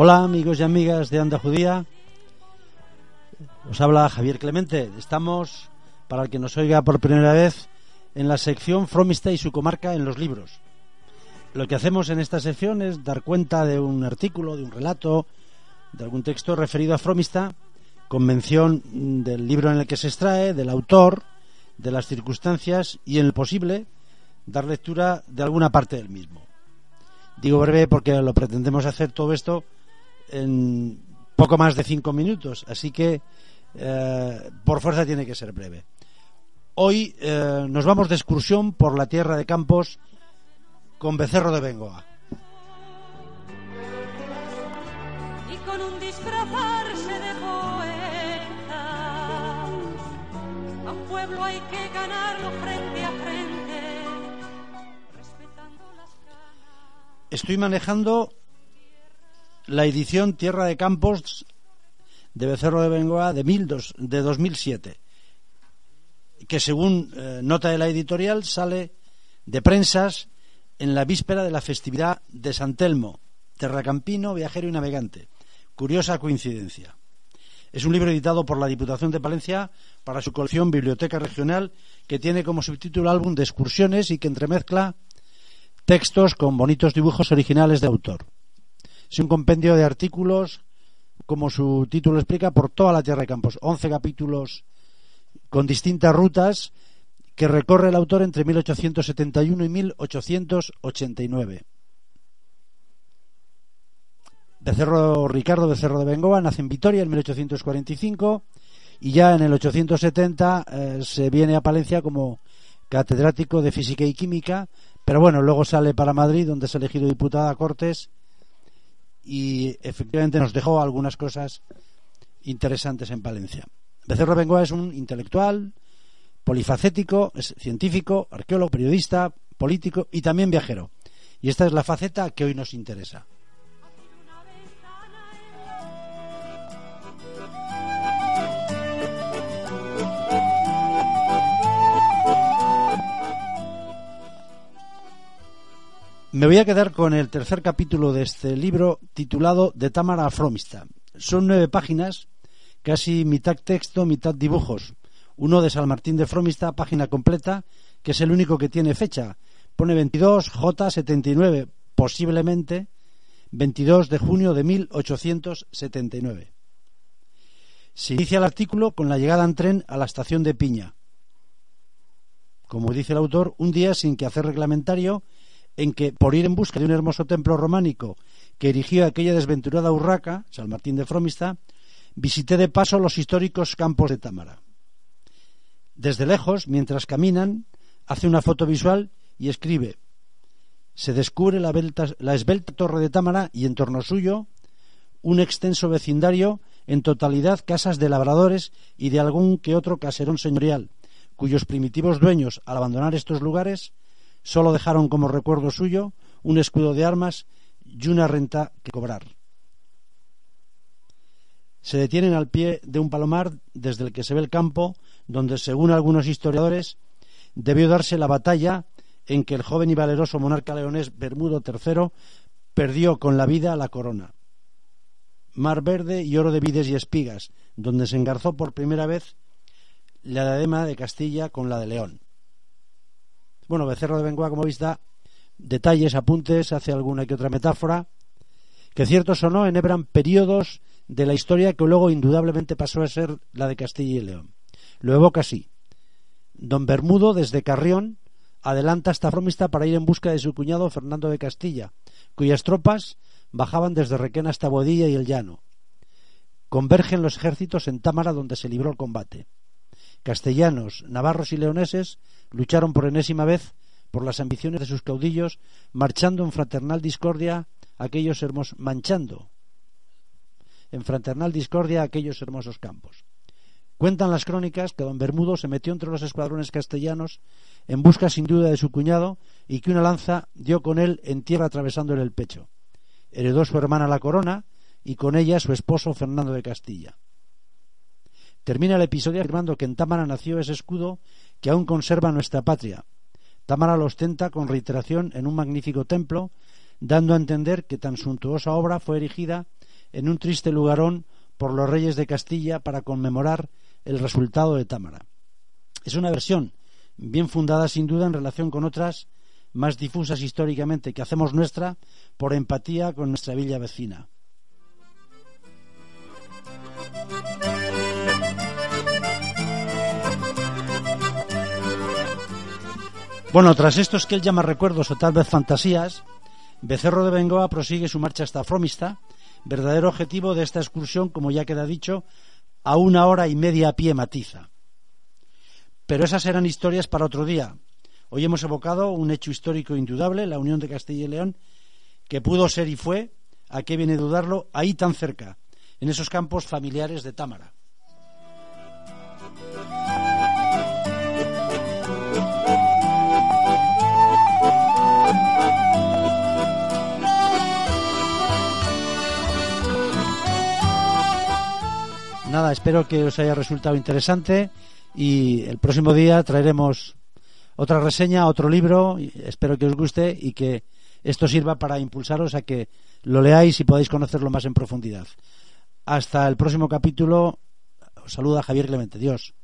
Hola amigos y amigas de Anda Judía. Os habla Javier Clemente. Estamos, para el que nos oiga por primera vez, en la sección Fromista y su comarca en los libros. Lo que hacemos en esta sección es dar cuenta de un artículo, de un relato, de algún texto referido a Fromista, con mención del libro en el que se extrae, del autor, de las circunstancias y, en el posible, dar lectura de alguna parte del mismo. Digo breve porque lo pretendemos hacer todo esto en poco más de cinco minutos, así que eh, por fuerza tiene que ser breve. Hoy eh, nos vamos de excursión por la tierra de Campos con Becerro de Bengoa. y con un disfrazarse de poeta. A un pueblo hay que ganarlo frente a frente, respetando las Estoy manejando la edición Tierra de Campos de Becerro de Bengoa de, 1002 de 2007, que según eh, nota de la editorial sale de prensas en la víspera de la festividad de San Telmo, terracampino, viajero y navegante. Curiosa coincidencia. Es un libro editado por la Diputación de Palencia para su colección Biblioteca Regional, que tiene como subtítulo álbum de excursiones y que entremezcla textos con bonitos dibujos originales de autor. Es un compendio de artículos, como su título explica, por toda la Tierra de Campos. Once capítulos con distintas rutas que recorre el autor entre 1871 y 1889. Becerro, Ricardo Becerro de Bengoa nace en Vitoria en 1845 y ya en el 870 eh, se viene a Palencia como catedrático de Física y Química, pero bueno, luego sale para Madrid donde es elegido diputado a Cortes y efectivamente nos dejó algunas cosas interesantes en Palencia. Becerro Bengoa es un intelectual, polifacético, es científico, arqueólogo, periodista, político y también viajero. Y esta es la faceta que hoy nos interesa. Me voy a quedar con el tercer capítulo de este libro titulado De Támara Fromista. Son nueve páginas, casi mitad texto, mitad dibujos. Uno de San Martín de Fromista, página completa, que es el único que tiene fecha. Pone 22 J79, posiblemente 22 de junio de 1879. Se inicia el artículo con la llegada en tren a la estación de Piña. Como dice el autor, un día sin que hacer reglamentario en que, por ir en busca de un hermoso templo románico que erigió aquella desventurada urraca, San Martín de Fromista, visité de paso los históricos campos de Támara. Desde lejos, mientras caminan, hace una foto visual y escribe se descubre la, belta- la esbelta torre de Támara y en torno suyo un extenso vecindario en totalidad casas de labradores y de algún que otro caserón señorial, cuyos primitivos dueños, al abandonar estos lugares, sólo dejaron como recuerdo suyo un escudo de armas y una renta que cobrar. Se detienen al pie de un palomar desde el que se ve el campo, donde, según algunos historiadores, debió darse la batalla en que el joven y valeroso monarca leonés Bermudo III perdió con la vida la corona. Mar verde y oro de vides y espigas, donde se engarzó por primera vez la diadema de Castilla con la de León. Bueno, Becerro de Bengoa, como veis, da detalles, apuntes, hace alguna que otra metáfora, que ciertos o no enhebran periodos de la historia que luego indudablemente pasó a ser la de Castilla y León. Lo evoca así. Don Bermudo, desde Carrión, adelanta hasta Fromista para ir en busca de su cuñado Fernando de Castilla, cuyas tropas bajaban desde Requena hasta Bodilla y el Llano. Convergen los ejércitos en Támara, donde se libró el combate. Castellanos, navarros y leoneses lucharon por enésima vez por las ambiciones de sus caudillos, marchando en fraternal discordia aquellos hermosos, manchando en fraternal discordia aquellos hermosos campos. Cuentan las crónicas que don Bermudo se metió entre los escuadrones castellanos en busca sin duda de su cuñado y que una lanza dio con él en tierra atravesándole el pecho. Heredó su hermana la corona y con ella su esposo Fernando de Castilla. Termina el episodio afirmando que en Támara nació ese escudo que aún conserva nuestra patria. Támara lo ostenta con reiteración en un magnífico templo, dando a entender que tan suntuosa obra fue erigida en un triste lugarón por los reyes de Castilla para conmemorar el resultado de Támara. Es una versión bien fundada sin duda en relación con otras más difusas históricamente que hacemos nuestra por empatía con nuestra villa vecina. Bueno, tras estos que él llama recuerdos o tal vez fantasías, Becerro de Bengoa prosigue su marcha hasta Fromista, verdadero objetivo de esta excursión, como ya queda dicho, a una hora y media a pie matiza. Pero esas eran historias para otro día. Hoy hemos evocado un hecho histórico indudable, la unión de Castilla y León, que pudo ser y fue, a qué viene dudarlo, ahí tan cerca, en esos campos familiares de Támara. Espero que os haya resultado interesante y el próximo día traeremos otra reseña, otro libro, espero que os guste y que esto sirva para impulsaros a que lo leáis y podáis conocerlo más en profundidad. Hasta el próximo capítulo. Os saluda Javier Clemente. Dios.